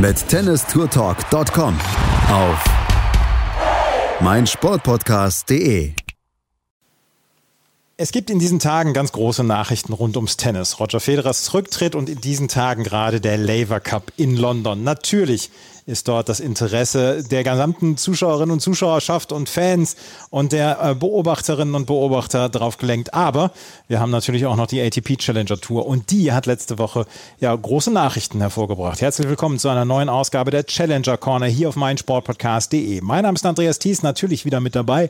mit tennistourtalk.com auf meinsportpodcast.de. Es gibt in diesen Tagen ganz große Nachrichten rund ums Tennis. Roger Federers Rücktritt und in diesen Tagen gerade der Laver Cup in London. Natürlich ist dort das Interesse der gesamten Zuschauerinnen und Zuschauerschaft und Fans und der äh, Beobachterinnen und Beobachter darauf gelenkt. Aber wir haben natürlich auch noch die ATP Challenger Tour und die hat letzte Woche ja große Nachrichten hervorgebracht. Herzlich willkommen zu einer neuen Ausgabe der Challenger Corner hier auf meinsportpodcast.de. Mein Name ist Andreas Thies, natürlich wieder mit dabei.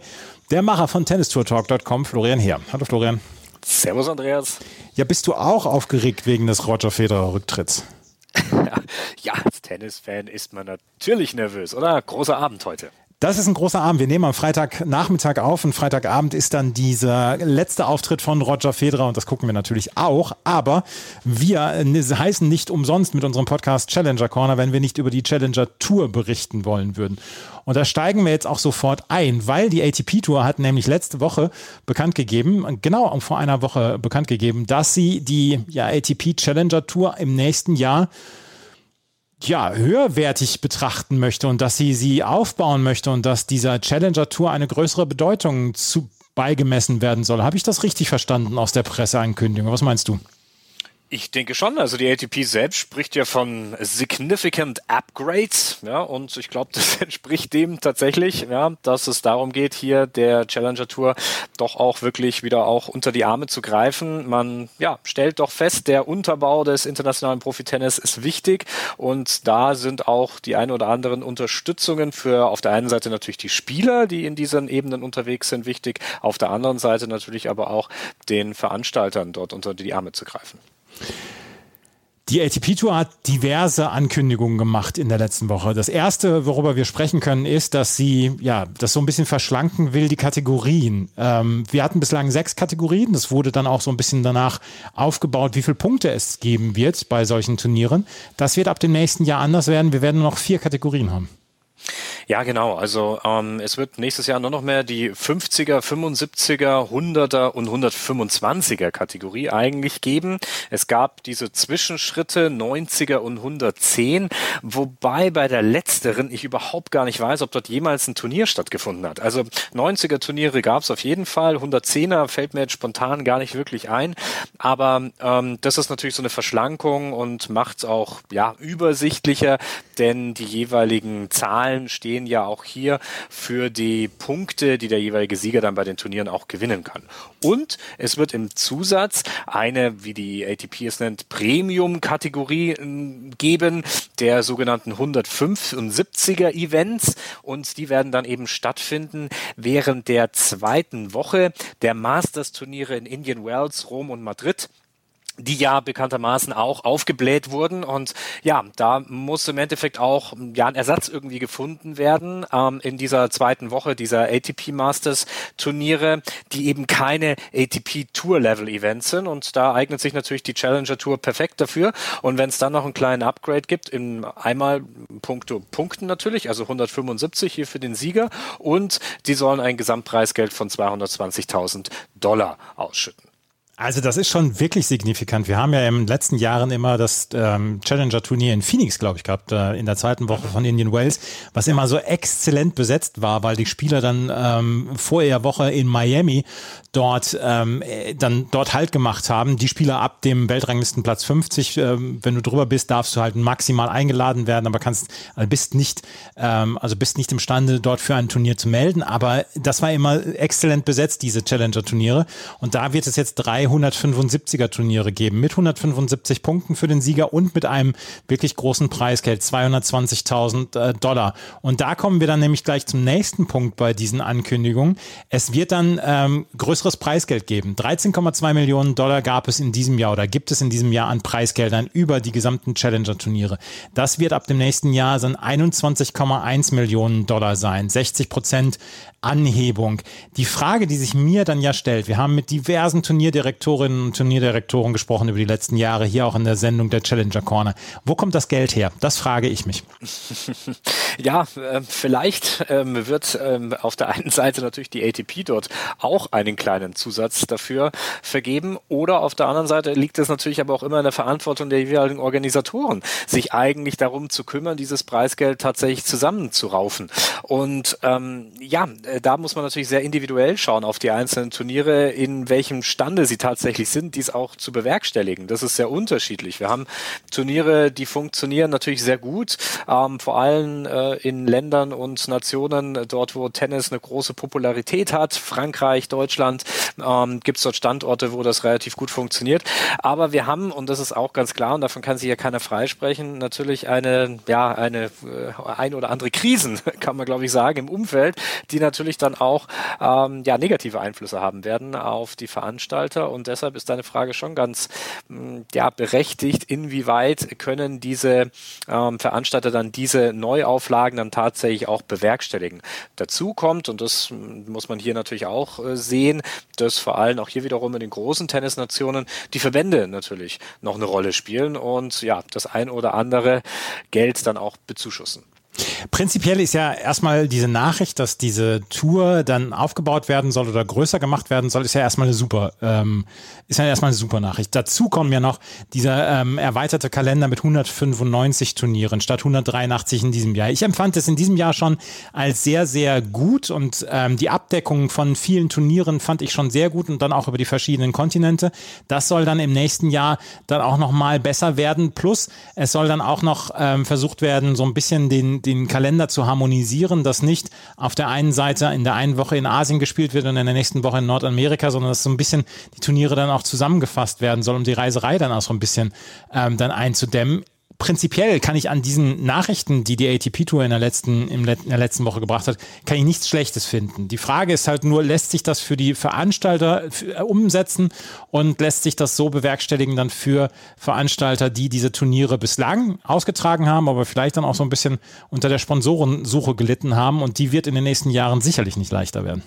Der Macher von tennistourtalk.com, Florian Heer. Hallo Florian. Servus Andreas. Ja, bist du auch aufgeregt wegen des Roger Federer Rücktritts? ja, als Tennisfan ist man natürlich nervös, oder? Großer Abend heute. Das ist ein großer Abend. Wir nehmen am Freitagnachmittag auf und Freitagabend ist dann dieser letzte Auftritt von Roger Federer und das gucken wir natürlich auch. Aber wir heißen nicht umsonst mit unserem Podcast Challenger Corner, wenn wir nicht über die Challenger Tour berichten wollen würden. Und da steigen wir jetzt auch sofort ein, weil die ATP Tour hat nämlich letzte Woche bekannt gegeben, genau vor einer Woche bekannt gegeben, dass sie die ja, ATP Challenger Tour im nächsten Jahr ja, höherwertig betrachten möchte und dass sie sie aufbauen möchte und dass dieser Challenger Tour eine größere Bedeutung zu beigemessen werden soll. Habe ich das richtig verstanden aus der Presseankündigung? Was meinst du? Ich denke schon. Also die ATP selbst spricht ja von significant upgrades, ja, und ich glaube, das entspricht dem tatsächlich, ja, dass es darum geht, hier der Challenger Tour doch auch wirklich wieder auch unter die Arme zu greifen. Man, ja, stellt doch fest, der Unterbau des internationalen Profitennis ist wichtig und da sind auch die ein oder anderen Unterstützungen für auf der einen Seite natürlich die Spieler, die in diesen Ebenen unterwegs sind, wichtig, auf der anderen Seite natürlich aber auch den Veranstaltern dort unter die Arme zu greifen. Die ATP Tour hat diverse Ankündigungen gemacht in der letzten Woche. Das erste, worüber wir sprechen können, ist, dass sie ja das so ein bisschen verschlanken will, die Kategorien. Ähm, wir hatten bislang sechs Kategorien. Das wurde dann auch so ein bisschen danach aufgebaut, wie viele Punkte es geben wird bei solchen Turnieren. Das wird ab dem nächsten Jahr anders werden. Wir werden nur noch vier Kategorien haben. Ja, genau. Also ähm, es wird nächstes Jahr nur noch mehr die 50er, 75er, 100er und 125er Kategorie eigentlich geben. Es gab diese Zwischenschritte 90er und 110, wobei bei der letzteren ich überhaupt gar nicht weiß, ob dort jemals ein Turnier stattgefunden hat. Also 90er Turniere gab es auf jeden Fall, 110er fällt mir jetzt spontan gar nicht wirklich ein, aber ähm, das ist natürlich so eine Verschlankung und macht es auch ja übersichtlicher, denn die jeweiligen Zahlen stehen ja auch hier für die Punkte, die der jeweilige Sieger dann bei den Turnieren auch gewinnen kann. Und es wird im Zusatz eine, wie die ATP es nennt, Premium-Kategorie ähm, geben, der sogenannten 175er Events. Und die werden dann eben stattfinden während der zweiten Woche der Masters-Turniere in Indian Wells, Rom und Madrid die ja bekanntermaßen auch aufgebläht wurden. Und ja, da muss im Endeffekt auch ja ein Ersatz irgendwie gefunden werden ähm, in dieser zweiten Woche dieser ATP Masters Turniere, die eben keine ATP Tour Level Events sind. Und da eignet sich natürlich die Challenger Tour perfekt dafür. Und wenn es dann noch einen kleinen Upgrade gibt in einmal Punkte Punkten natürlich, also 175 hier für den Sieger. Und die sollen ein Gesamtpreisgeld von 220.000 Dollar ausschütten. Also das ist schon wirklich signifikant. Wir haben ja in den letzten Jahren immer das ähm, Challenger-Turnier in Phoenix, glaube ich, gehabt, äh, in der zweiten Woche von Indian Wells, was immer so exzellent besetzt war, weil die Spieler dann ähm, vor der Woche in Miami dort ähm, äh, dann dort halt gemacht haben. Die Spieler ab dem Weltranglistenplatz 50, ähm, wenn du drüber bist, darfst du halt maximal eingeladen werden, aber kannst also bist nicht ähm, also bist nicht imstande dort für ein Turnier zu melden. Aber das war immer exzellent besetzt diese Challenger-Turniere und da wird es jetzt drei zwei 175er Turniere geben mit 175 Punkten für den Sieger und mit einem wirklich großen Preisgeld 220.000 äh, Dollar. Und da kommen wir dann nämlich gleich zum nächsten Punkt bei diesen Ankündigungen. Es wird dann ähm, größeres Preisgeld geben. 13,2 Millionen Dollar gab es in diesem Jahr oder gibt es in diesem Jahr an Preisgeldern über die gesamten Challenger-Turniere. Das wird ab dem nächsten Jahr dann 21,1 Millionen Dollar sein. 60 Prozent Anhebung. Die Frage, die sich mir dann ja stellt, wir haben mit diversen Turnierdirektorinnen und Turnierdirektoren gesprochen über die letzten Jahre, hier auch in der Sendung der Challenger Corner. Wo kommt das Geld her? Das frage ich mich. Ja, äh, vielleicht ähm, wird ähm, auf der einen Seite natürlich die ATP dort auch einen kleinen Zusatz dafür vergeben oder auf der anderen Seite liegt es natürlich aber auch immer in der Verantwortung der jeweiligen Organisatoren, sich eigentlich darum zu kümmern, dieses Preisgeld tatsächlich zusammenzuraufen. Und ähm, ja, äh, da muss man natürlich sehr individuell schauen auf die einzelnen Turniere, in welchem Stande sie tatsächlich sind, dies auch zu bewerkstelligen. Das ist sehr unterschiedlich. Wir haben Turniere, die funktionieren natürlich sehr gut, ähm, vor allem äh, in Ländern und Nationen, dort wo Tennis eine große Popularität hat, Frankreich, Deutschland, ähm, gibt es dort Standorte, wo das relativ gut funktioniert. Aber wir haben, und das ist auch ganz klar, und davon kann sich ja keiner freisprechen, natürlich eine, ja, eine äh, ein oder andere Krisen, kann man glaube ich sagen, im Umfeld, die natürlich natürlich dann auch ähm, ja, negative Einflüsse haben werden auf die Veranstalter. Und deshalb ist deine Frage schon ganz mm, ja, berechtigt, inwieweit können diese ähm, Veranstalter dann diese Neuauflagen dann tatsächlich auch bewerkstelligen. Dazu kommt, und das mm, muss man hier natürlich auch äh, sehen, dass vor allem auch hier wiederum in den großen Tennisnationen die Verbände natürlich noch eine Rolle spielen und ja, das ein oder andere Geld dann auch bezuschussen. Prinzipiell ist ja erstmal diese Nachricht, dass diese Tour dann aufgebaut werden soll oder größer gemacht werden soll, ist ja erstmal eine super, ähm, ist ja erstmal eine super Nachricht. Dazu kommen ja noch dieser ähm, erweiterte Kalender mit 195 Turnieren statt 183 in diesem Jahr. Ich empfand es in diesem Jahr schon als sehr, sehr gut und ähm, die Abdeckung von vielen Turnieren fand ich schon sehr gut und dann auch über die verschiedenen Kontinente. Das soll dann im nächsten Jahr dann auch nochmal besser werden. Plus es soll dann auch noch ähm, versucht werden, so ein bisschen den den Kalender zu harmonisieren, dass nicht auf der einen Seite in der einen Woche in Asien gespielt wird und in der nächsten Woche in Nordamerika, sondern dass so ein bisschen die Turniere dann auch zusammengefasst werden soll, um die Reiserei dann auch so ein bisschen ähm, dann einzudämmen prinzipiell kann ich an diesen Nachrichten, die die ATP-Tour in der letzten, in der letzten Woche gebracht hat, kann ich nichts Schlechtes finden. Die Frage ist halt nur, lässt sich das für die Veranstalter äh, umsetzen und lässt sich das so bewerkstelligen dann für Veranstalter, die diese Turniere bislang ausgetragen haben, aber vielleicht dann auch so ein bisschen unter der Sponsorensuche gelitten haben und die wird in den nächsten Jahren sicherlich nicht leichter werden.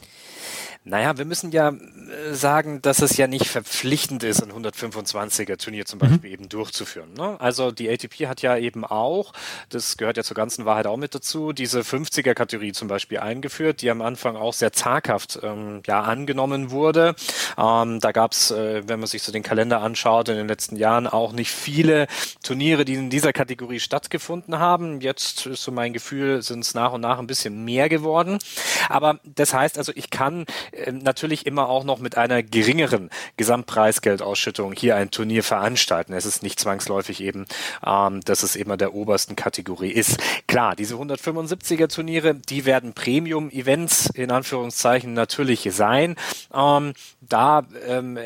Naja, wir müssen ja äh, sagen, dass es ja nicht verpflichtend ist, ein 125er Turnier zum Beispiel mhm. eben durchzuführen. Ne? Also die ATP hat ja eben auch, das gehört ja zur ganzen Wahrheit auch mit dazu, diese 50er-Kategorie zum Beispiel eingeführt, die am Anfang auch sehr zaghaft ähm, ja, angenommen wurde. Ähm, da gab es, äh, wenn man sich so den Kalender anschaut, in den letzten Jahren auch nicht viele Turniere, die in dieser Kategorie stattgefunden haben. Jetzt ist so mein Gefühl, sind es nach und nach ein bisschen mehr geworden. Aber das heißt also, ich kann äh, natürlich immer auch noch mit einer geringeren Gesamtpreisgeldausschüttung hier ein Turnier veranstalten. Es ist nicht zwangsläufig eben, ähm, dass es immer der obersten Kategorie ist. Klar, diese 175er Turniere, die werden Premium-Events in Anführungszeichen natürlich sein. Ähm, da ähm,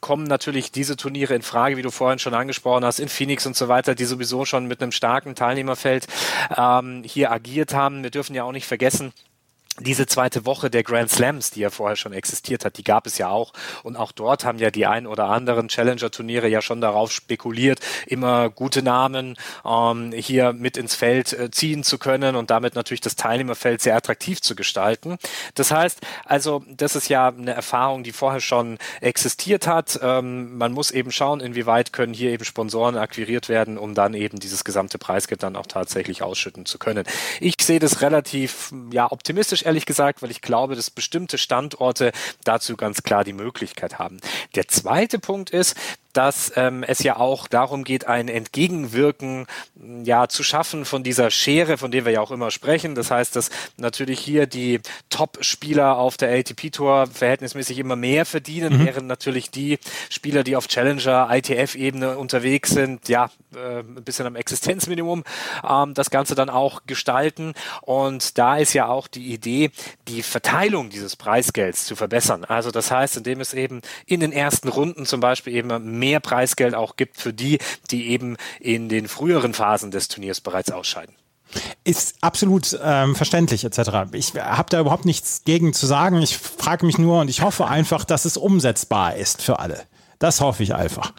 kommen natürlich diese Turniere in Frage, wie du vorhin schon angesprochen hast, in Phoenix und so weiter, die sowieso schon mit einem starken Teilnehmerfeld ähm, hier agiert haben. Wir dürfen ja auch nicht vergessen, diese zweite Woche der Grand Slams, die ja vorher schon existiert hat, die gab es ja auch. Und auch dort haben ja die ein oder anderen Challenger-Turniere ja schon darauf spekuliert, immer gute Namen ähm, hier mit ins Feld äh, ziehen zu können und damit natürlich das Teilnehmerfeld sehr attraktiv zu gestalten. Das heißt, also das ist ja eine Erfahrung, die vorher schon existiert hat. Ähm, man muss eben schauen, inwieweit können hier eben Sponsoren akquiriert werden, um dann eben dieses gesamte Preisgeld dann auch tatsächlich ausschütten zu können. Ich sehe das relativ ja optimistisch ehrlich gesagt, weil ich glaube, dass bestimmte Standorte dazu ganz klar die Möglichkeit haben. Der zweite Punkt ist, dass ähm, es ja auch darum geht, ein Entgegenwirken ja zu schaffen von dieser Schere, von der wir ja auch immer sprechen. Das heißt, dass natürlich hier die Top-Spieler auf der ATP-Tour verhältnismäßig immer mehr verdienen, mhm. während natürlich die Spieler, die auf Challenger, ITF-Ebene unterwegs sind, ja, äh, ein bisschen am Existenzminimum ähm, das Ganze dann auch gestalten. Und da ist ja auch die Idee, die Verteilung dieses Preisgelds zu verbessern. Also das heißt, indem es eben in den ersten Runden zum Beispiel eben mehr Preisgeld auch gibt für die, die eben in den früheren Phasen des Turniers bereits ausscheiden. Ist absolut ähm, verständlich etc. Ich habe da überhaupt nichts gegen zu sagen. Ich frage mich nur und ich hoffe einfach, dass es umsetzbar ist für alle. Das hoffe ich einfach.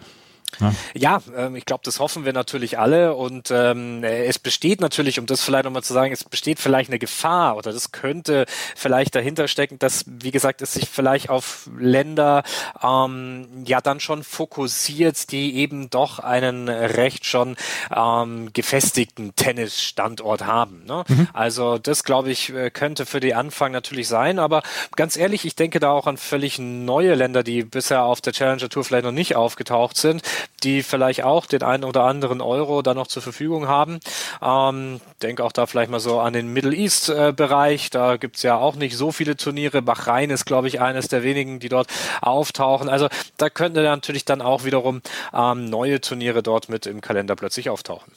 Ja, ja ähm, ich glaube, das hoffen wir natürlich alle und ähm, es besteht natürlich, um das vielleicht nochmal zu sagen, es besteht vielleicht eine Gefahr oder das könnte vielleicht dahinter stecken, dass, wie gesagt, es sich vielleicht auf Länder ähm, ja dann schon fokussiert, die eben doch einen recht schon ähm, gefestigten Tennisstandort haben. Ne? Mhm. Also das, glaube ich, äh, könnte für die Anfang natürlich sein, aber ganz ehrlich, ich denke da auch an völlig neue Länder, die bisher auf der Challenger Tour vielleicht noch nicht aufgetaucht sind die vielleicht auch den einen oder anderen Euro da noch zur Verfügung haben. Ähm, denke auch da vielleicht mal so an den Middle East äh, Bereich. Da gibt's ja auch nicht so viele Turniere. Bahrain ist, glaube ich, eines der wenigen, die dort auftauchen. Also da könnten natürlich dann auch wiederum ähm, neue Turniere dort mit im Kalender plötzlich auftauchen.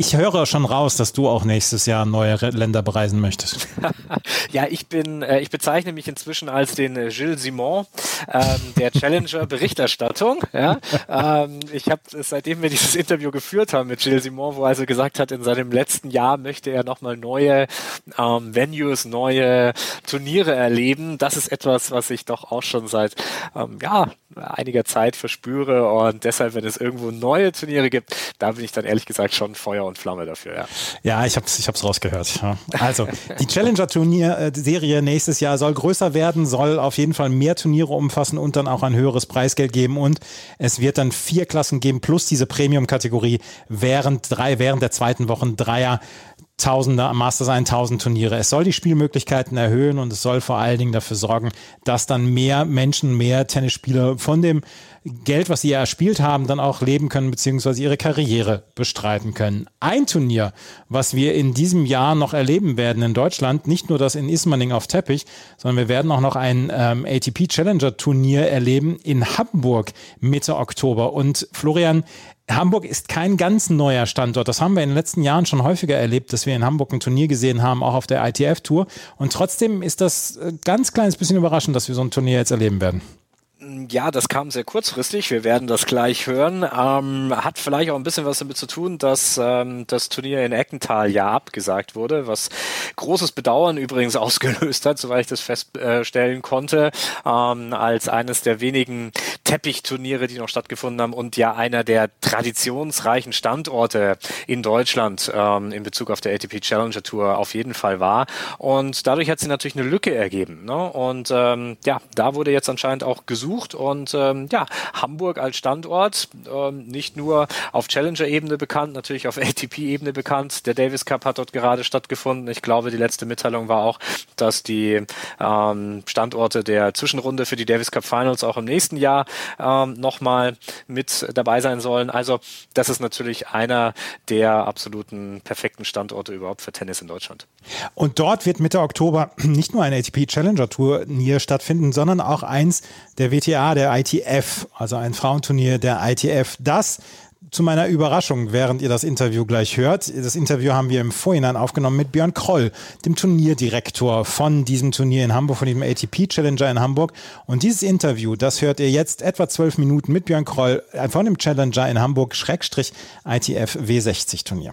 Ich höre schon raus, dass du auch nächstes Jahr neue Länder bereisen möchtest. ja, ich bin, äh, ich bezeichne mich inzwischen als den äh, Gilles Simon ähm, der Challenger Berichterstattung. Ja, ähm, ich habe seitdem wir dieses Interview geführt haben mit Gilles Simon, wo er also gesagt hat, in seinem letzten Jahr möchte er nochmal neue ähm, Venues, neue Turniere erleben. Das ist etwas, was ich doch auch schon seit ähm, ja einiger Zeit verspüre und deshalb, wenn es irgendwo neue Turniere gibt, da bin ich dann ehrlich gesagt schon Feuer und Flamme dafür, ja. Ja, ich habe es ich hab's rausgehört. Also, die Challenger-Turnier-Serie nächstes Jahr soll größer werden, soll auf jeden Fall mehr Turniere umfassen und dann auch ein höheres Preisgeld geben und es wird dann vier Klassen geben plus diese Premium-Kategorie während drei, während der zweiten Wochen Dreier Tausender Masters 1000 Turniere. Es soll die Spielmöglichkeiten erhöhen und es soll vor allen Dingen dafür sorgen, dass dann mehr Menschen, mehr Tennisspieler von dem Geld, was sie erspielt haben, dann auch leben können, beziehungsweise ihre Karriere bestreiten können. Ein Turnier, was wir in diesem Jahr noch erleben werden in Deutschland, nicht nur das in Ismaning auf Teppich, sondern wir werden auch noch ein ähm, ATP Challenger Turnier erleben in Hamburg Mitte Oktober. Und Florian, Hamburg ist kein ganz neuer Standort. Das haben wir in den letzten Jahren schon häufiger erlebt, dass wir in Hamburg ein Turnier gesehen haben, auch auf der ITF-Tour. Und trotzdem ist das ein ganz kleines bisschen überraschend, dass wir so ein Turnier jetzt erleben werden. Ja, das kam sehr kurzfristig. Wir werden das gleich hören. Ähm, hat vielleicht auch ein bisschen was damit zu tun, dass ähm, das Turnier in Eckental ja abgesagt wurde, was großes Bedauern übrigens ausgelöst hat, soweit ich das feststellen konnte, ähm, als eines der wenigen Teppichturniere, die noch stattgefunden haben und ja einer der traditionsreichen Standorte in Deutschland ähm, in Bezug auf der ATP Challenger Tour auf jeden Fall war. Und dadurch hat sie natürlich eine Lücke ergeben. Ne? Und ähm, ja, da wurde jetzt anscheinend auch gesucht gesucht und ähm, ja, Hamburg als Standort, ähm, nicht nur auf Challenger-Ebene bekannt, natürlich auf ATP-Ebene bekannt. Der Davis Cup hat dort gerade stattgefunden. Ich glaube, die letzte Mitteilung war auch, dass die ähm, Standorte der Zwischenrunde für die Davis Cup Finals auch im nächsten Jahr ähm, nochmal mit dabei sein sollen. Also das ist natürlich einer der absoluten perfekten Standorte überhaupt für Tennis in Deutschland. Und dort wird Mitte Oktober nicht nur ein ATP Challenger Turnier stattfinden, sondern auch eins der WTA, der ITF, also ein Frauenturnier der ITF. Das zu meiner Überraschung, während ihr das Interview gleich hört. Das Interview haben wir im Vorhinein aufgenommen mit Björn Kroll, dem Turnierdirektor von diesem Turnier in Hamburg, von diesem ATP Challenger in Hamburg. Und dieses Interview, das hört ihr jetzt etwa zwölf Minuten mit Björn Kroll von dem Challenger in Hamburg, Schrägstrich ITF W60 Turnier.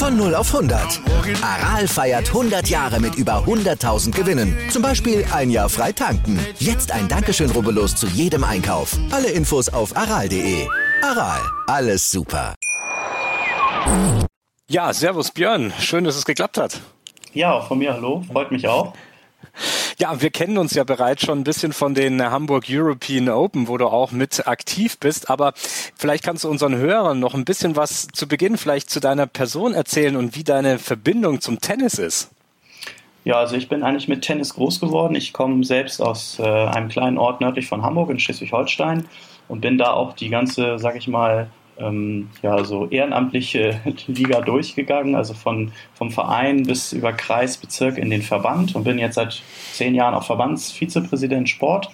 Von 0 auf 100. Aral feiert 100 Jahre mit über 100.000 Gewinnen. Zum Beispiel ein Jahr frei tanken. Jetzt ein Dankeschön, rubbellos zu jedem Einkauf. Alle Infos auf aral.de. Aral, alles super. Ja, servus Björn. Schön, dass es geklappt hat. Ja, von mir hallo. Freut mich auch. Ja, wir kennen uns ja bereits schon ein bisschen von den Hamburg European Open, wo du auch mit aktiv bist. Aber vielleicht kannst du unseren Hörern noch ein bisschen was zu Beginn vielleicht zu deiner Person erzählen und wie deine Verbindung zum Tennis ist. Ja, also ich bin eigentlich mit Tennis groß geworden. Ich komme selbst aus äh, einem kleinen Ort nördlich von Hamburg in Schleswig-Holstein und bin da auch die ganze, sag ich mal, ähm, ja, so ehrenamtliche Liga durchgegangen, also von, vom Verein bis über Kreis, Bezirk in den Verband und bin jetzt seit zehn Jahren auch Verbandsvizepräsident Sport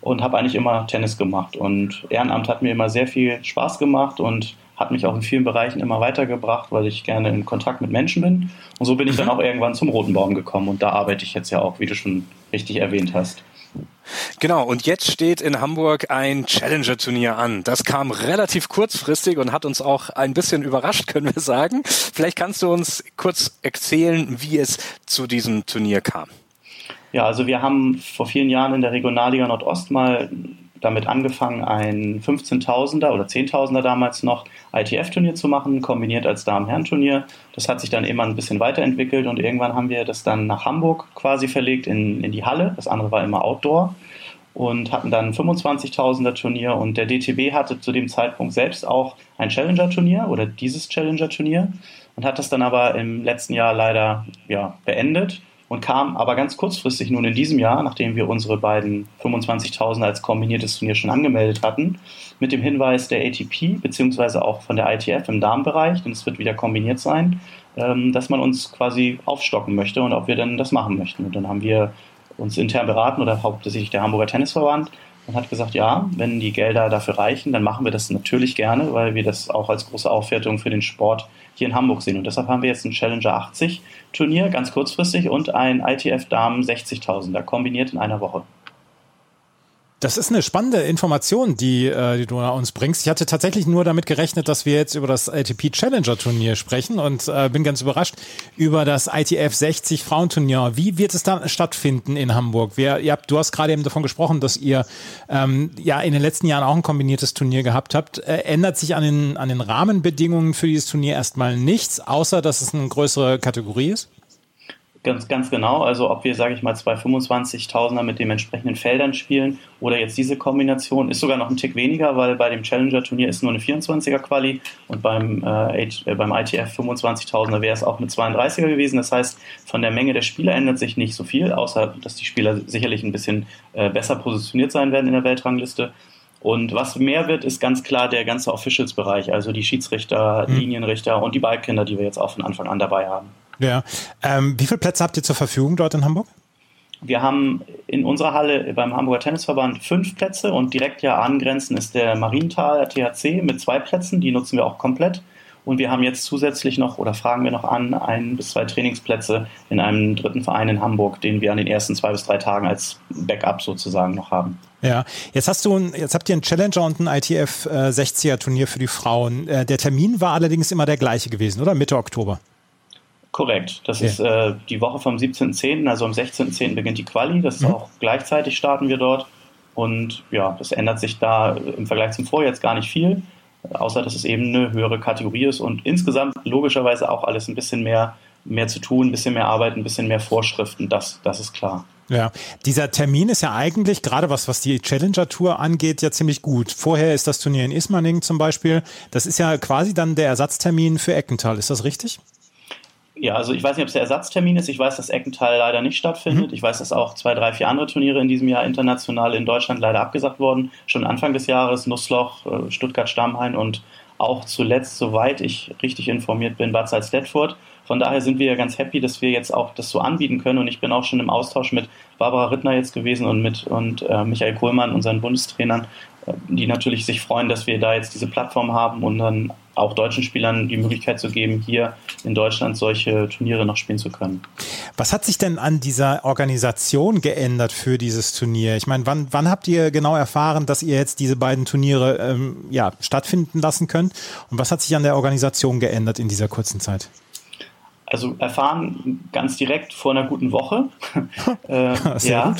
und habe eigentlich immer Tennis gemacht. Und Ehrenamt hat mir immer sehr viel Spaß gemacht und hat mich auch in vielen Bereichen immer weitergebracht, weil ich gerne in Kontakt mit Menschen bin. Und so bin ich dann mhm. auch irgendwann zum Roten Baum gekommen und da arbeite ich jetzt ja auch, wie du schon richtig erwähnt hast. Genau, und jetzt steht in Hamburg ein Challenger-Turnier an. Das kam relativ kurzfristig und hat uns auch ein bisschen überrascht, können wir sagen. Vielleicht kannst du uns kurz erzählen, wie es zu diesem Turnier kam. Ja, also wir haben vor vielen Jahren in der Regionalliga Nordost mal damit angefangen, ein 15.000er oder 10.000er damals noch ITF-Turnier zu machen, kombiniert als Damen-Herren-Turnier. Das hat sich dann immer ein bisschen weiterentwickelt und irgendwann haben wir das dann nach Hamburg quasi verlegt in, in die Halle. Das andere war immer Outdoor und hatten dann ein 25.000er Turnier und der DTB hatte zu dem Zeitpunkt selbst auch ein Challenger-Turnier oder dieses Challenger-Turnier und hat das dann aber im letzten Jahr leider ja, beendet und kam aber ganz kurzfristig nun in diesem Jahr, nachdem wir unsere beiden 25.000 als kombiniertes Turnier schon angemeldet hatten, mit dem Hinweis der ATP beziehungsweise auch von der ITF im Damenbereich, denn es wird wieder kombiniert sein, ähm, dass man uns quasi aufstocken möchte und ob wir denn das machen möchten. Und dann haben wir uns intern beraten oder hauptsächlich der Hamburger Tennisverband und hat gesagt, ja, wenn die Gelder dafür reichen, dann machen wir das natürlich gerne, weil wir das auch als große Aufwertung für den Sport hier in Hamburg sehen. Und deshalb haben wir jetzt ein Challenger 80 Turnier, ganz kurzfristig, und ein ITF Damen 60.000er kombiniert in einer Woche. Das ist eine spannende Information, die, äh, die du uns bringst. Ich hatte tatsächlich nur damit gerechnet, dass wir jetzt über das ATP Challenger Turnier sprechen und äh, bin ganz überrascht über das ITF 60 Frauenturnier. Wie wird es dann stattfinden in Hamburg? Wir, ihr habt, du hast gerade eben davon gesprochen, dass ihr ähm, ja in den letzten Jahren auch ein kombiniertes Turnier gehabt habt. Äh, ändert sich an den, an den Rahmenbedingungen für dieses Turnier erstmal nichts, außer dass es eine größere Kategorie ist? Ganz, ganz genau. Also ob wir, sage ich mal, zwei 25.000er mit den entsprechenden Feldern spielen oder jetzt diese Kombination ist sogar noch ein Tick weniger, weil bei dem Challenger-Turnier ist nur eine 24er Quali und beim, äh, äh beim ITF 25.000er wäre es auch eine 32er gewesen. Das heißt, von der Menge der Spieler ändert sich nicht so viel, außer dass die Spieler sicherlich ein bisschen äh, besser positioniert sein werden in der Weltrangliste. Und was mehr wird, ist ganz klar der ganze Officials-Bereich, also die Schiedsrichter, mhm. Linienrichter und die Ballkinder, die wir jetzt auch von Anfang an dabei haben. Ja. Ähm, wie viele Plätze habt ihr zur Verfügung dort in Hamburg? Wir haben in unserer Halle beim Hamburger Tennisverband fünf Plätze und direkt ja angrenzend ist der Marienthal THC mit zwei Plätzen, die nutzen wir auch komplett. Und wir haben jetzt zusätzlich noch oder fragen wir noch an ein bis zwei Trainingsplätze in einem dritten Verein in Hamburg, den wir an den ersten zwei bis drei Tagen als Backup sozusagen noch haben. Ja, jetzt hast du, jetzt habt ihr einen Challenger und ein ITF äh, 60er Turnier für die Frauen. Äh, der Termin war allerdings immer der gleiche gewesen, oder? Mitte Oktober. Korrekt. Das ja. ist äh, die Woche vom 17.10., also am 16.10. beginnt die Quali. Das ist mhm. auch gleichzeitig starten wir dort. Und ja, das ändert sich da im Vergleich zum Vorjahr jetzt gar nicht viel, außer dass es eben eine höhere Kategorie ist und insgesamt logischerweise auch alles ein bisschen mehr, mehr zu tun, ein bisschen mehr Arbeit, ein bisschen mehr Vorschriften. Das, das ist klar. Ja, dieser Termin ist ja eigentlich, gerade was, was die Challenger Tour angeht, ja ziemlich gut. Vorher ist das Turnier in Ismaning zum Beispiel. Das ist ja quasi dann der Ersatztermin für Eckenthal. Ist das richtig? Ja, also ich weiß nicht, ob es der Ersatztermin ist. Ich weiß, dass Eckenthal leider nicht stattfindet. Mhm. Ich weiß, dass auch zwei, drei, vier andere Turniere in diesem Jahr international in Deutschland leider abgesagt wurden. Schon Anfang des Jahres Nussloch, äh, Stuttgart-Stammheim und auch zuletzt, soweit ich richtig informiert bin, Bad Salzdetfurt. Von daher sind wir ja ganz happy, dass wir jetzt auch das so anbieten können. Und ich bin auch schon im Austausch mit Barbara Rittner jetzt gewesen und mit und äh, Michael Kohlmann, unseren Bundestrainern, äh, die natürlich sich freuen, dass wir da jetzt diese Plattform haben und dann auch deutschen Spielern die Möglichkeit zu geben, hier in Deutschland solche Turniere noch spielen zu können. Was hat sich denn an dieser Organisation geändert für dieses Turnier? Ich meine, wann, wann habt ihr genau erfahren, dass ihr jetzt diese beiden Turniere ähm, ja, stattfinden lassen könnt? Und was hat sich an der Organisation geändert in dieser kurzen Zeit? Also erfahren ganz direkt vor einer guten Woche. äh, ja,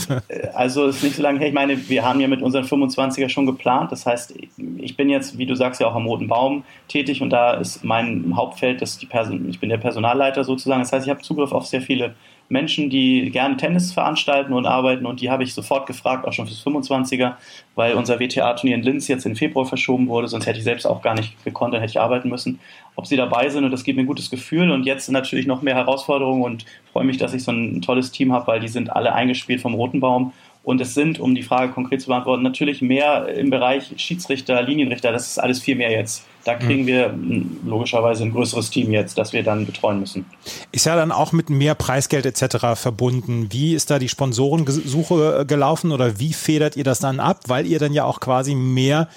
also ist nicht so lange her. Ich meine, wir haben ja mit unseren 25er schon geplant. Das heißt, ich bin jetzt, wie du sagst, ja auch am Roten Baum tätig und da ist mein Hauptfeld, das die Person, ich bin der Personalleiter sozusagen. Das heißt, ich habe Zugriff auf sehr viele Menschen, die gerne Tennis veranstalten und arbeiten und die habe ich sofort gefragt, auch schon fürs 25er, weil unser WTA-Turnier in Linz jetzt in Februar verschoben wurde, sonst hätte ich selbst auch gar nicht gekonnt, dann hätte ich arbeiten müssen, ob sie dabei sind und das gibt mir ein gutes Gefühl und jetzt natürlich noch mehr Herausforderungen und freue mich, dass ich so ein tolles Team habe, weil die sind alle eingespielt vom Roten Baum und es sind, um die Frage konkret zu beantworten, natürlich mehr im Bereich Schiedsrichter, Linienrichter, das ist alles viel mehr jetzt. Da kriegen wir logischerweise ein größeres Team jetzt, das wir dann betreuen müssen. Ist ja dann auch mit mehr Preisgeld etc. verbunden. Wie ist da die Sponsorensuche gelaufen oder wie federt ihr das dann ab? Weil ihr dann ja auch quasi mehr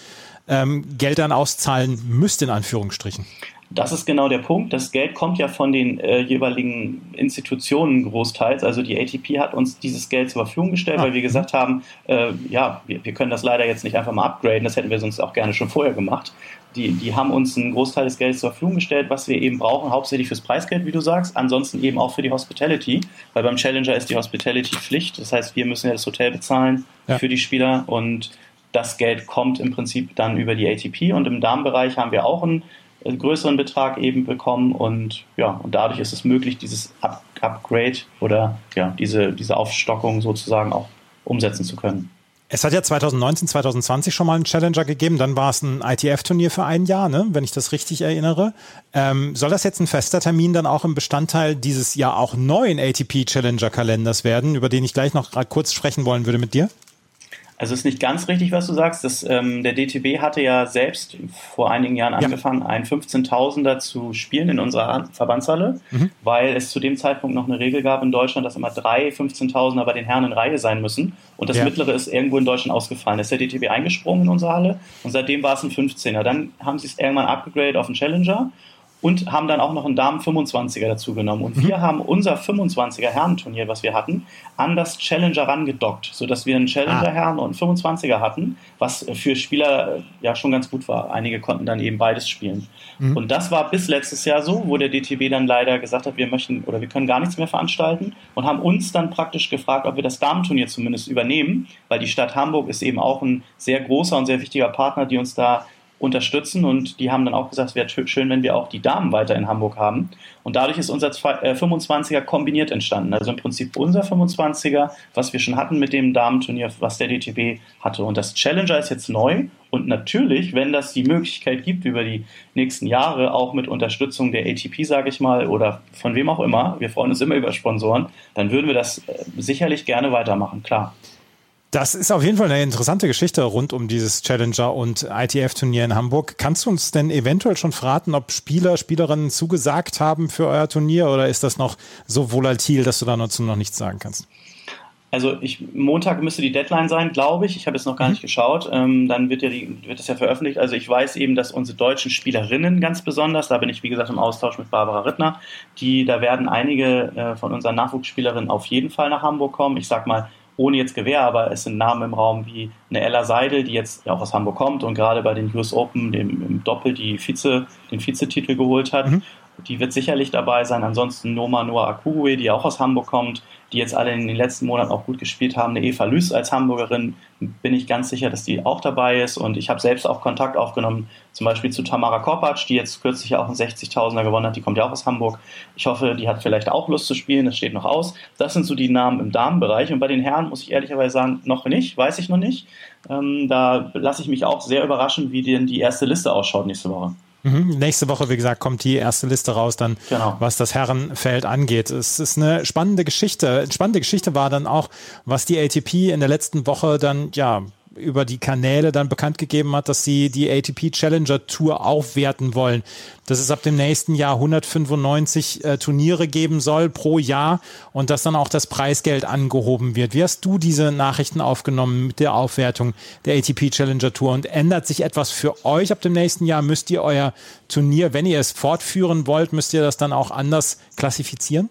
ähm, Geld dann auszahlen müsst, in Anführungsstrichen. Das ist genau der Punkt. Das Geld kommt ja von den äh, jeweiligen Institutionen großteils. Also die ATP hat uns dieses Geld zur Verfügung gestellt, ah. weil wir gesagt haben, äh, ja, wir, wir, können das leider jetzt nicht einfach mal upgraden. Das hätten wir sonst auch gerne schon vorher gemacht. Die, die haben uns einen Großteil des Geldes zur Verfügung gestellt, was wir eben brauchen, hauptsächlich fürs Preisgeld, wie du sagst, ansonsten eben auch für die Hospitality, weil beim Challenger ist die Hospitality Pflicht. Das heißt, wir müssen ja das Hotel bezahlen ja. für die Spieler und das Geld kommt im Prinzip dann über die ATP und im Damenbereich haben wir auch einen größeren Betrag eben bekommen und ja, und dadurch ist es möglich, dieses Up Upgrade oder ja, diese, diese Aufstockung sozusagen auch umsetzen zu können. Es hat ja 2019, 2020 schon mal einen Challenger gegeben, dann war es ein ITF-Turnier für ein Jahr, ne? wenn ich das richtig erinnere. Ähm, soll das jetzt ein fester Termin dann auch im Bestandteil dieses ja auch neuen ATP-Challenger-Kalenders werden, über den ich gleich noch kurz sprechen wollen würde mit dir? Also ist nicht ganz richtig, was du sagst. Das, ähm, der DTB hatte ja selbst vor einigen Jahren angefangen, ja. einen 15.000er zu spielen in unserer Verbandshalle, mhm. weil es zu dem Zeitpunkt noch eine Regel gab in Deutschland, dass immer drei 15.000er bei den Herren in Reihe sein müssen. Und das ja. mittlere ist irgendwo in Deutschland ausgefallen. Da ist der DTB eingesprungen in unsere Halle und seitdem war es ein 15er. Dann haben sie es irgendwann abgegradet auf einen Challenger und haben dann auch noch einen Damen 25er dazu genommen. Und mhm. wir haben unser 25er Herrenturnier, was wir hatten, an das Challenger rangedockt, sodass wir einen Challenger ah. Herren und einen 25er hatten, was für Spieler ja schon ganz gut war. Einige konnten dann eben beides spielen. Mhm. Und das war bis letztes Jahr so, wo der DTB dann leider gesagt hat, wir möchten oder wir können gar nichts mehr veranstalten und haben uns dann praktisch gefragt, ob wir das Damenturnier zumindest übernehmen, weil die Stadt Hamburg ist eben auch ein sehr großer und sehr wichtiger Partner, die uns da unterstützen und die haben dann auch gesagt, es wäre schön, wenn wir auch die Damen weiter in Hamburg haben. Und dadurch ist unser 25er äh, kombiniert entstanden. Also im Prinzip unser 25er, was wir schon hatten mit dem Damenturnier, was der DTB hatte. Und das Challenger ist jetzt neu und natürlich, wenn das die Möglichkeit gibt, über die nächsten Jahre auch mit Unterstützung der ATP, sage ich mal, oder von wem auch immer, wir freuen uns immer über Sponsoren, dann würden wir das äh, sicherlich gerne weitermachen, klar. Das ist auf jeden Fall eine interessante Geschichte rund um dieses Challenger und ITF-Turnier in Hamburg. Kannst du uns denn eventuell schon verraten, ob Spieler, Spielerinnen zugesagt haben für euer Turnier oder ist das noch so volatil, dass du dazu noch nichts sagen kannst? Also ich, Montag müsste die Deadline sein, glaube ich. Ich habe jetzt noch gar mhm. nicht geschaut. Ähm, dann wird ja die, wird das ja veröffentlicht. Also ich weiß eben, dass unsere deutschen Spielerinnen ganz besonders, da bin ich wie gesagt im Austausch mit Barbara Rittner, die, da werden einige äh, von unseren Nachwuchsspielerinnen auf jeden Fall nach Hamburg kommen. Ich sag mal ohne jetzt Gewehr, aber es sind Namen im Raum wie eine Ella Seidel, die jetzt ja auch aus Hamburg kommt und gerade bei den US Open dem, im Doppel die Vize, den Vizetitel geholt hat. Mhm. Die wird sicherlich dabei sein. Ansonsten Noma Noah Akugwe, die auch aus Hamburg kommt, die jetzt alle in den letzten Monaten auch gut gespielt haben. Eine Eva Lüß als Hamburgerin bin ich ganz sicher, dass die auch dabei ist. Und ich habe selbst auch Kontakt aufgenommen, zum Beispiel zu Tamara Kopacz, die jetzt kürzlich auch einen 60.000er gewonnen hat. Die kommt ja auch aus Hamburg. Ich hoffe, die hat vielleicht auch Lust zu spielen. Das steht noch aus. Das sind so die Namen im Damenbereich. Und bei den Herren muss ich ehrlicherweise sagen, noch nicht, weiß ich noch nicht. Ähm, da lasse ich mich auch sehr überraschen, wie denn die erste Liste ausschaut nächste Woche. Mhm. Nächste Woche, wie gesagt, kommt die erste Liste raus, dann genau. was das Herrenfeld angeht. Es ist eine spannende Geschichte. Spannende Geschichte war dann auch, was die ATP in der letzten Woche dann ja über die Kanäle dann bekannt gegeben hat, dass sie die ATP Challenger Tour aufwerten wollen. Dass es ab dem nächsten Jahr 195 äh, Turniere geben soll pro Jahr und dass dann auch das Preisgeld angehoben wird. Wie hast du diese Nachrichten aufgenommen mit der Aufwertung der ATP Challenger Tour und ändert sich etwas für euch ab dem nächsten Jahr? Müsst ihr euer Turnier, wenn ihr es fortführen wollt, müsst ihr das dann auch anders klassifizieren?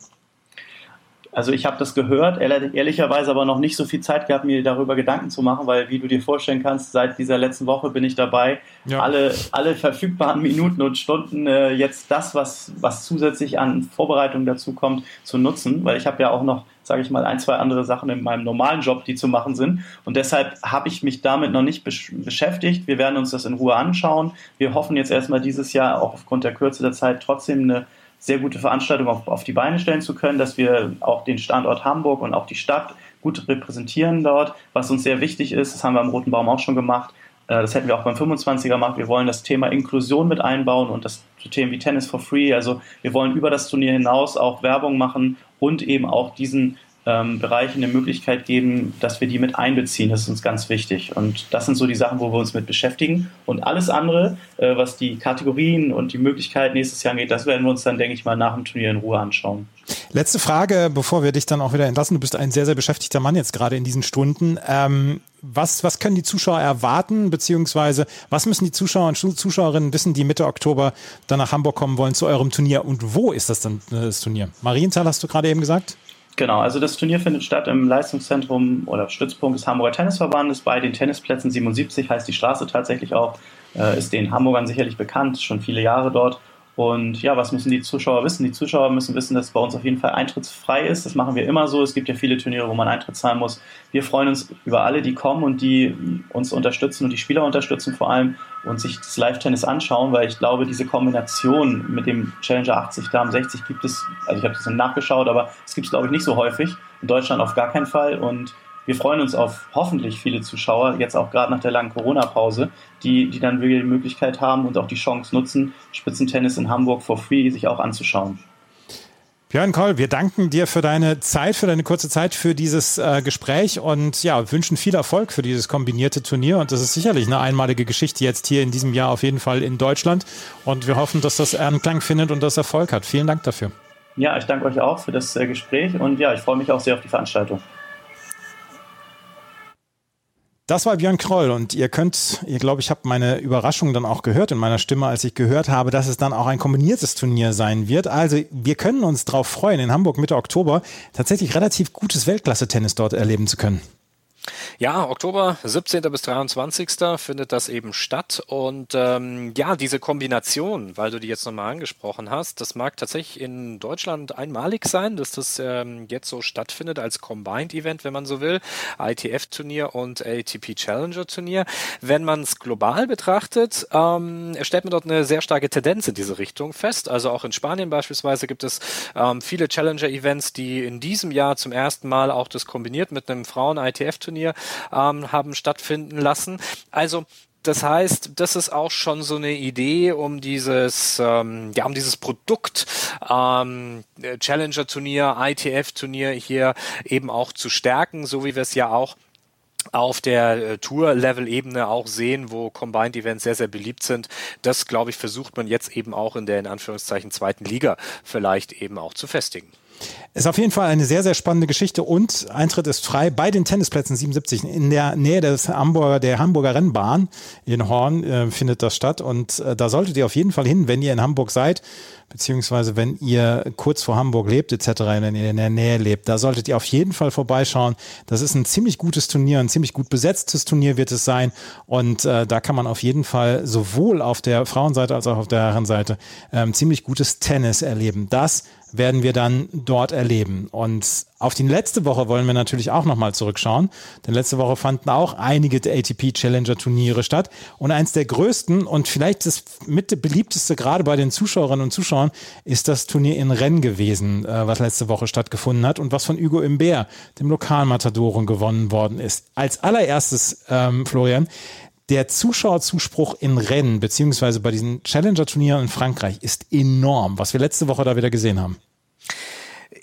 Also ich habe das gehört, ehrlicherweise aber noch nicht so viel Zeit gehabt, mir darüber Gedanken zu machen, weil wie du dir vorstellen kannst, seit dieser letzten Woche bin ich dabei, ja. alle, alle verfügbaren Minuten und Stunden äh, jetzt das, was, was zusätzlich an Vorbereitung dazu kommt, zu nutzen, weil ich habe ja auch noch, sage ich mal, ein, zwei andere Sachen in meinem normalen Job, die zu machen sind. Und deshalb habe ich mich damit noch nicht besch beschäftigt. Wir werden uns das in Ruhe anschauen. Wir hoffen jetzt erstmal dieses Jahr auch aufgrund der Kürze der Zeit trotzdem eine sehr gute Veranstaltung auf, auf die Beine stellen zu können, dass wir auch den Standort Hamburg und auch die Stadt gut repräsentieren dort, was uns sehr wichtig ist. Das haben wir am Roten Baum auch schon gemacht. Äh, das hätten wir auch beim 25er gemacht. Wir wollen das Thema Inklusion mit einbauen und das Themen wie Tennis for Free. Also wir wollen über das Turnier hinaus auch Werbung machen und eben auch diesen ähm, Bereichen eine Möglichkeit geben, dass wir die mit einbeziehen. Das ist uns ganz wichtig. Und das sind so die Sachen, wo wir uns mit beschäftigen. Und alles andere, äh, was die Kategorien und die Möglichkeiten nächstes Jahr angeht, das werden wir uns dann, denke ich mal, nach dem Turnier in Ruhe anschauen. Letzte Frage, bevor wir dich dann auch wieder entlassen. Du bist ein sehr, sehr beschäftigter Mann jetzt gerade in diesen Stunden. Ähm, was, was können die Zuschauer erwarten, beziehungsweise was müssen die Zuschauer und Zuschauerinnen wissen, die Mitte Oktober dann nach Hamburg kommen wollen zu eurem Turnier? Und wo ist das dann, äh, das Turnier? Marienthal hast du gerade eben gesagt? Genau, also das Turnier findet statt im Leistungszentrum oder Stützpunkt des Hamburger Tennisverbandes bei den Tennisplätzen 77, heißt die Straße tatsächlich auch, äh, ist den Hamburgern sicherlich bekannt, schon viele Jahre dort. Und ja, was müssen die Zuschauer wissen? Die Zuschauer müssen wissen, dass bei uns auf jeden Fall eintrittsfrei ist. Das machen wir immer so. Es gibt ja viele Turniere, wo man Eintritt zahlen muss. Wir freuen uns über alle, die kommen und die uns unterstützen und die Spieler unterstützen vor allem und sich das Live-Tennis anschauen, weil ich glaube, diese Kombination mit dem Challenger 80 Damen 60 gibt es, also ich habe das nachgeschaut, aber es gibt es glaube ich nicht so häufig. In Deutschland auf gar keinen Fall und wir freuen uns auf hoffentlich viele Zuschauer, jetzt auch gerade nach der langen Corona-Pause, die, die dann wirklich die Möglichkeit haben und auch die Chance nutzen, Spitzentennis in Hamburg for free sich auch anzuschauen. Björn Koll, wir danken dir für deine Zeit, für deine kurze Zeit, für dieses äh, Gespräch und ja, wünschen viel Erfolg für dieses kombinierte Turnier. Und das ist sicherlich eine einmalige Geschichte jetzt hier in diesem Jahr auf jeden Fall in Deutschland. Und wir hoffen, dass das Anklang findet und das Erfolg hat. Vielen Dank dafür. Ja, ich danke euch auch für das äh, Gespräch und ja, ich freue mich auch sehr auf die Veranstaltung. Das war Björn Kroll und ihr könnt, ihr glaube ich, habt meine Überraschung dann auch gehört in meiner Stimme, als ich gehört habe, dass es dann auch ein kombiniertes Turnier sein wird. Also wir können uns darauf freuen, in Hamburg Mitte Oktober tatsächlich relativ gutes Weltklasse-Tennis dort erleben zu können. Ja, Oktober 17. bis 23. findet das eben statt. Und ähm, ja, diese Kombination, weil du die jetzt nochmal angesprochen hast, das mag tatsächlich in Deutschland einmalig sein, dass das ähm, jetzt so stattfindet als Combined-Event, wenn man so will. ITF-Turnier und ATP Challenger-Turnier. Wenn man es global betrachtet, ähm, stellt man dort eine sehr starke Tendenz in diese Richtung fest. Also auch in Spanien beispielsweise gibt es ähm, viele Challenger-Events, die in diesem Jahr zum ersten Mal auch das kombiniert mit einem Frauen-ITF-Turnier Turnier ähm, haben stattfinden lassen. Also das heißt, das ist auch schon so eine Idee, um dieses, ähm, ja, um dieses Produkt ähm, Challenger-Turnier, ITF-Turnier hier eben auch zu stärken, so wie wir es ja auch auf der äh, Tour-Level-Ebene auch sehen, wo Combined Events sehr, sehr beliebt sind. Das, glaube ich, versucht man jetzt eben auch in der in Anführungszeichen zweiten Liga vielleicht eben auch zu festigen. Ist auf jeden Fall eine sehr, sehr spannende Geschichte und Eintritt ist frei bei den Tennisplätzen 77 in der Nähe des Hamburger, der Hamburger Rennbahn in Horn äh, findet das statt und äh, da solltet ihr auf jeden Fall hin, wenn ihr in Hamburg seid, beziehungsweise wenn ihr kurz vor Hamburg lebt etc., wenn ihr in der Nähe lebt, da solltet ihr auf jeden Fall vorbeischauen. Das ist ein ziemlich gutes Turnier, ein ziemlich gut besetztes Turnier wird es sein und äh, da kann man auf jeden Fall sowohl auf der Frauenseite als auch auf der Herrenseite ähm, ziemlich gutes Tennis erleben. Das werden wir dann dort erleben. Und auf die letzte Woche wollen wir natürlich auch nochmal zurückschauen, denn letzte Woche fanden auch einige ATP Challenger Turniere statt und eins der größten und vielleicht das mit beliebteste gerade bei den Zuschauerinnen und Zuschauern ist das Turnier in Rennes gewesen, äh, was letzte Woche stattgefunden hat und was von Hugo Imbert, dem Lokalmatadoren, gewonnen worden ist. Als allererstes, ähm, Florian, der Zuschauerzuspruch in Rennen, beziehungsweise bei diesen Challenger-Turnieren in Frankreich, ist enorm, was wir letzte Woche da wieder gesehen haben.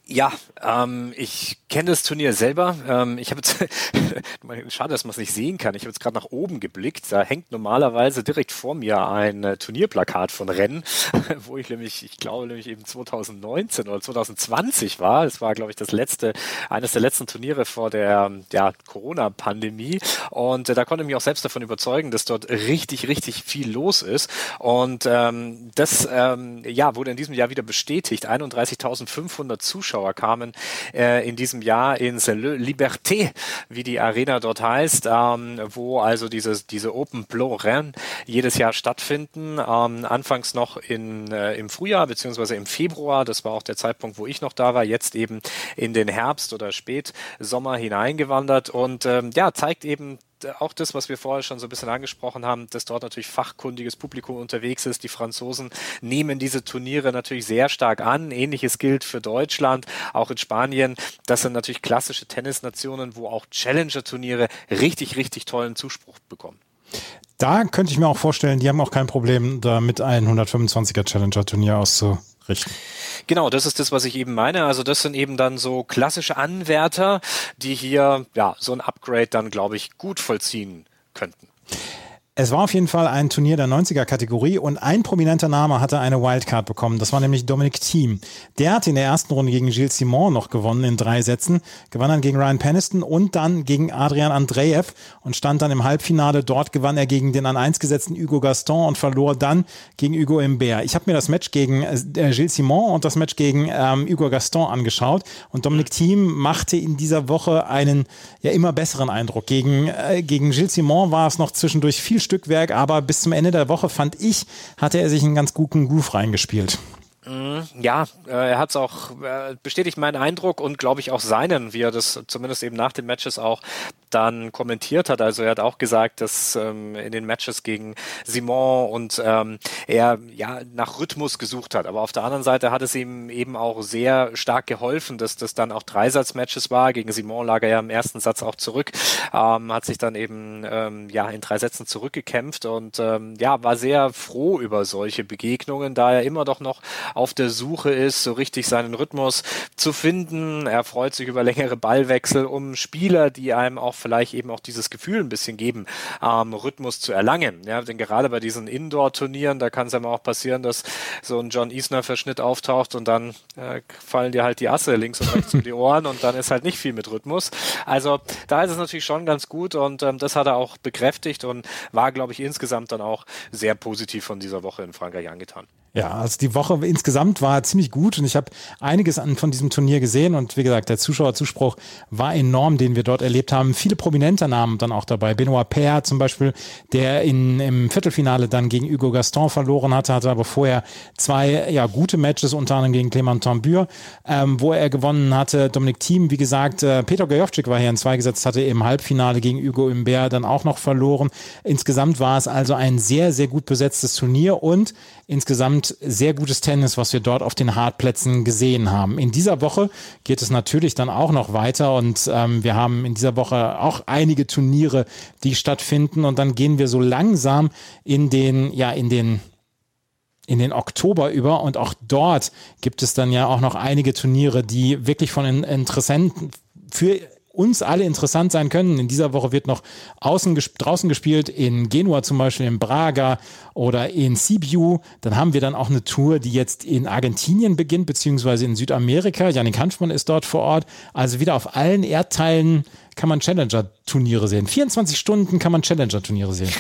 Ja, ähm, ich kenne das Turnier selber. Ähm, ich habe jetzt, schade, dass man es nicht sehen kann. Ich habe jetzt gerade nach oben geblickt. Da hängt normalerweise direkt vor mir ein äh, Turnierplakat von Rennen, wo ich nämlich, ich glaube nämlich eben 2019 oder 2020 war. Das war, glaube ich, das letzte, eines der letzten Turniere vor der ja, Corona-Pandemie. Und äh, da konnte ich mich auch selbst davon überzeugen, dass dort richtig, richtig viel los ist. Und ähm, das ähm, ja wurde in diesem Jahr wieder bestätigt. 31.500 Zuschauer Zuschauer kamen äh, in diesem Jahr ins Le Liberté, wie die Arena dort heißt, ähm, wo also diese, diese Open Blow Rennen jedes Jahr stattfinden. Ähm, anfangs noch in, äh, im Frühjahr beziehungsweise im Februar, das war auch der Zeitpunkt, wo ich noch da war, jetzt eben in den Herbst oder Spätsommer hineingewandert. Und ähm, ja, zeigt eben auch das, was wir vorher schon so ein bisschen angesprochen haben, dass dort natürlich fachkundiges Publikum unterwegs ist. Die Franzosen nehmen diese Turniere natürlich sehr stark an. Ähnliches gilt für Deutschland, auch in Spanien. Das sind natürlich klassische Tennisnationen, wo auch Challenger-Turniere richtig, richtig tollen Zuspruch bekommen. Da könnte ich mir auch vorstellen, die haben auch kein Problem, da mit ein 125er Challenger-Turnier auszurichten. Genau, das ist das, was ich eben meine. Also das sind eben dann so klassische Anwärter, die hier ja so ein Upgrade dann, glaube ich, gut vollziehen könnten. Es war auf jeden Fall ein Turnier der 90er-Kategorie und ein prominenter Name hatte eine Wildcard bekommen. Das war nämlich Dominic Thiem. Der hat in der ersten Runde gegen Gilles Simon noch gewonnen in drei Sätzen, gewann dann gegen Ryan Peniston und dann gegen Adrian Andreev und stand dann im Halbfinale. Dort gewann er gegen den an eins gesetzten Hugo Gaston und verlor dann gegen Hugo Imbert. Ich habe mir das Match gegen äh, Gilles Simon und das Match gegen ähm, Hugo Gaston angeschaut und Dominic Thiem machte in dieser Woche einen ja immer besseren Eindruck. Gegen, äh, gegen Gilles Simon war es noch zwischendurch viel Stückwerk, aber bis zum Ende der Woche fand ich, hatte er sich einen ganz guten Groove reingespielt. Mhm, ja, äh, er hat es auch äh, bestätigt meinen Eindruck und glaube ich auch seinen, wie er das zumindest eben nach den Matches auch dann kommentiert hat. Also er hat auch gesagt, dass ähm, in den Matches gegen Simon und ähm, er ja nach Rhythmus gesucht hat. Aber auf der anderen Seite hat es ihm eben auch sehr stark geholfen, dass das dann auch Dreisatzmatches war. Gegen Simon lag er ja im ersten Satz auch zurück, ähm, hat sich dann eben ähm, ja in drei Sätzen zurückgekämpft und ähm, ja war sehr froh über solche Begegnungen, da er immer doch noch auf der Suche ist, so richtig seinen Rhythmus zu finden. Er freut sich über längere Ballwechsel, um Spieler, die einem auch vielleicht eben auch dieses Gefühl ein bisschen geben, ähm, Rhythmus zu erlangen. Ja, denn gerade bei diesen Indoor-Turnieren, da kann es ja auch passieren, dass so ein John Isner-Verschnitt auftaucht und dann äh, fallen dir halt die Asse links und rechts um die Ohren und dann ist halt nicht viel mit Rhythmus. Also da ist es natürlich schon ganz gut und ähm, das hat er auch bekräftigt und war, glaube ich, insgesamt dann auch sehr positiv von dieser Woche in Frankreich angetan. Ja, also die Woche insgesamt war ziemlich gut und ich habe einiges an, von diesem Turnier gesehen und wie gesagt, der Zuschauerzuspruch war enorm, den wir dort erlebt haben. Viele prominente Namen dann auch dabei. Benoit Paire zum Beispiel, der in, im Viertelfinale dann gegen Hugo Gaston verloren hatte, hatte aber vorher zwei ja, gute Matches, unter anderem gegen Clement Tambur, ähm, wo er gewonnen hatte. Dominik Thiem, wie gesagt, äh, Peter Gajowczyk war hier in zwei gesetzt, hatte im Halbfinale gegen Hugo Imbert dann auch noch verloren. Insgesamt war es also ein sehr, sehr gut besetztes Turnier und insgesamt sehr gutes Tennis, was wir dort auf den Hartplätzen gesehen haben. In dieser Woche geht es natürlich dann auch noch weiter und ähm, wir haben in dieser Woche auch einige Turniere, die stattfinden und dann gehen wir so langsam in den, ja, in den in den Oktober über und auch dort gibt es dann ja auch noch einige Turniere, die wirklich von Interessenten für uns alle interessant sein können. In dieser Woche wird noch außen, draußen gespielt, in Genua zum Beispiel, in Braga oder in Sibiu. Dann haben wir dann auch eine Tour, die jetzt in Argentinien beginnt, beziehungsweise in Südamerika. Janik Hanschmann ist dort vor Ort. Also wieder auf allen Erdteilen kann man Challenger-Turniere sehen. 24 Stunden kann man Challenger-Turniere sehen.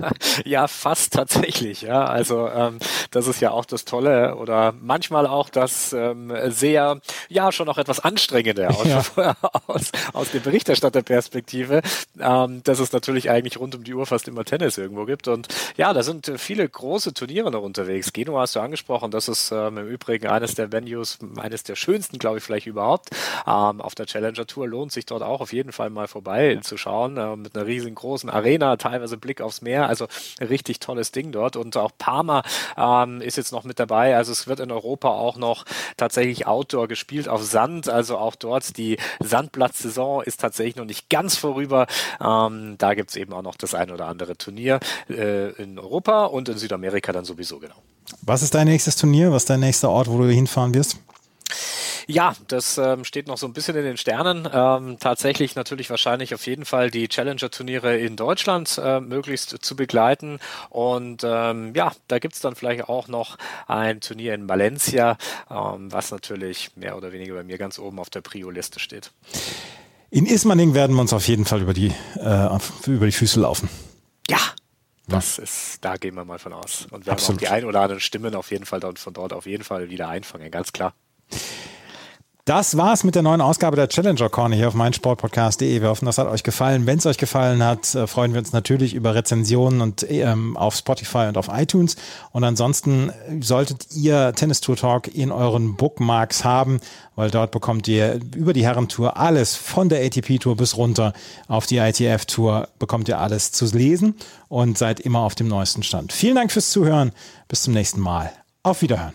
ja, fast tatsächlich. Ja, also ähm, das ist ja auch das Tolle oder manchmal auch das ähm, sehr, ja, schon auch etwas anstrengende aus, ja. aus, aus der Berichterstatterperspektive, ähm, dass es natürlich eigentlich rund um die Uhr fast immer Tennis irgendwo gibt. Und ja, da sind viele große Turniere noch unterwegs. Genua hast du angesprochen. Das ist ähm, im Übrigen eines der Venues, eines der schönsten, glaube ich, vielleicht überhaupt. Ähm, auf der Challenger Tour lohnt sich dort auch auf jeden Fall mal vorbei zu schauen, äh, mit einer riesengroßen Arena, teilweise Blick aufs Meer, also richtig tolles Ding dort. Und auch Parma ähm, ist jetzt noch mit dabei. Also es wird in Europa auch noch tatsächlich Outdoor gespielt auf Sand. Also auch dort die Sandplatzsaison ist tatsächlich noch nicht ganz vorüber. Ähm, da gibt es eben auch noch das ein oder andere Turnier äh, in Europa und in Südamerika dann sowieso genau. Was ist dein nächstes Turnier? Was ist dein nächster Ort, wo du hinfahren wirst? Ja, das ähm, steht noch so ein bisschen in den Sternen. Ähm, tatsächlich natürlich wahrscheinlich auf jeden Fall die Challenger-Turniere in Deutschland äh, möglichst zu begleiten. Und ähm, ja, da gibt's dann vielleicht auch noch ein Turnier in Valencia, ähm, was natürlich mehr oder weniger bei mir ganz oben auf der Prio-Liste steht. In Ismaning werden wir uns auf jeden Fall über die, äh, über die Füße laufen. Ja, das ist, da gehen wir mal von aus. Und wir Absolut. haben auch die ein oder anderen Stimmen auf jeden Fall von dort auf jeden Fall wieder einfangen, ganz klar. Das war's mit der neuen Ausgabe der Challenger Corner hier auf meinsportpodcast.de. Wir hoffen, das hat euch gefallen. Wenn es euch gefallen hat, äh, freuen wir uns natürlich über Rezensionen und ähm, auf Spotify und auf iTunes. Und ansonsten solltet ihr Tennis Tour Talk in euren Bookmarks haben, weil dort bekommt ihr über die Herrentour alles von der ATP Tour bis runter auf die ITF Tour bekommt ihr alles zu lesen und seid immer auf dem neuesten Stand. Vielen Dank fürs Zuhören. Bis zum nächsten Mal. Auf Wiederhören.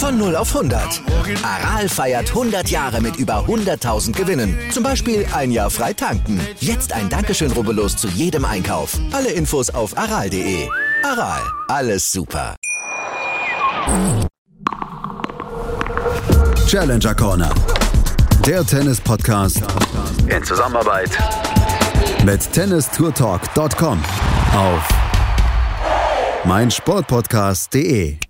Von 0 auf 100. Aral feiert 100 Jahre mit über 100.000 Gewinnen. Zum Beispiel ein Jahr frei tanken. Jetzt ein Dankeschön, rubbellos zu jedem Einkauf. Alle Infos auf aral.de. Aral, alles super. Challenger Corner. Der Tennis-Podcast in Zusammenarbeit mit tennistourtalk.com auf meinsportpodcast.de.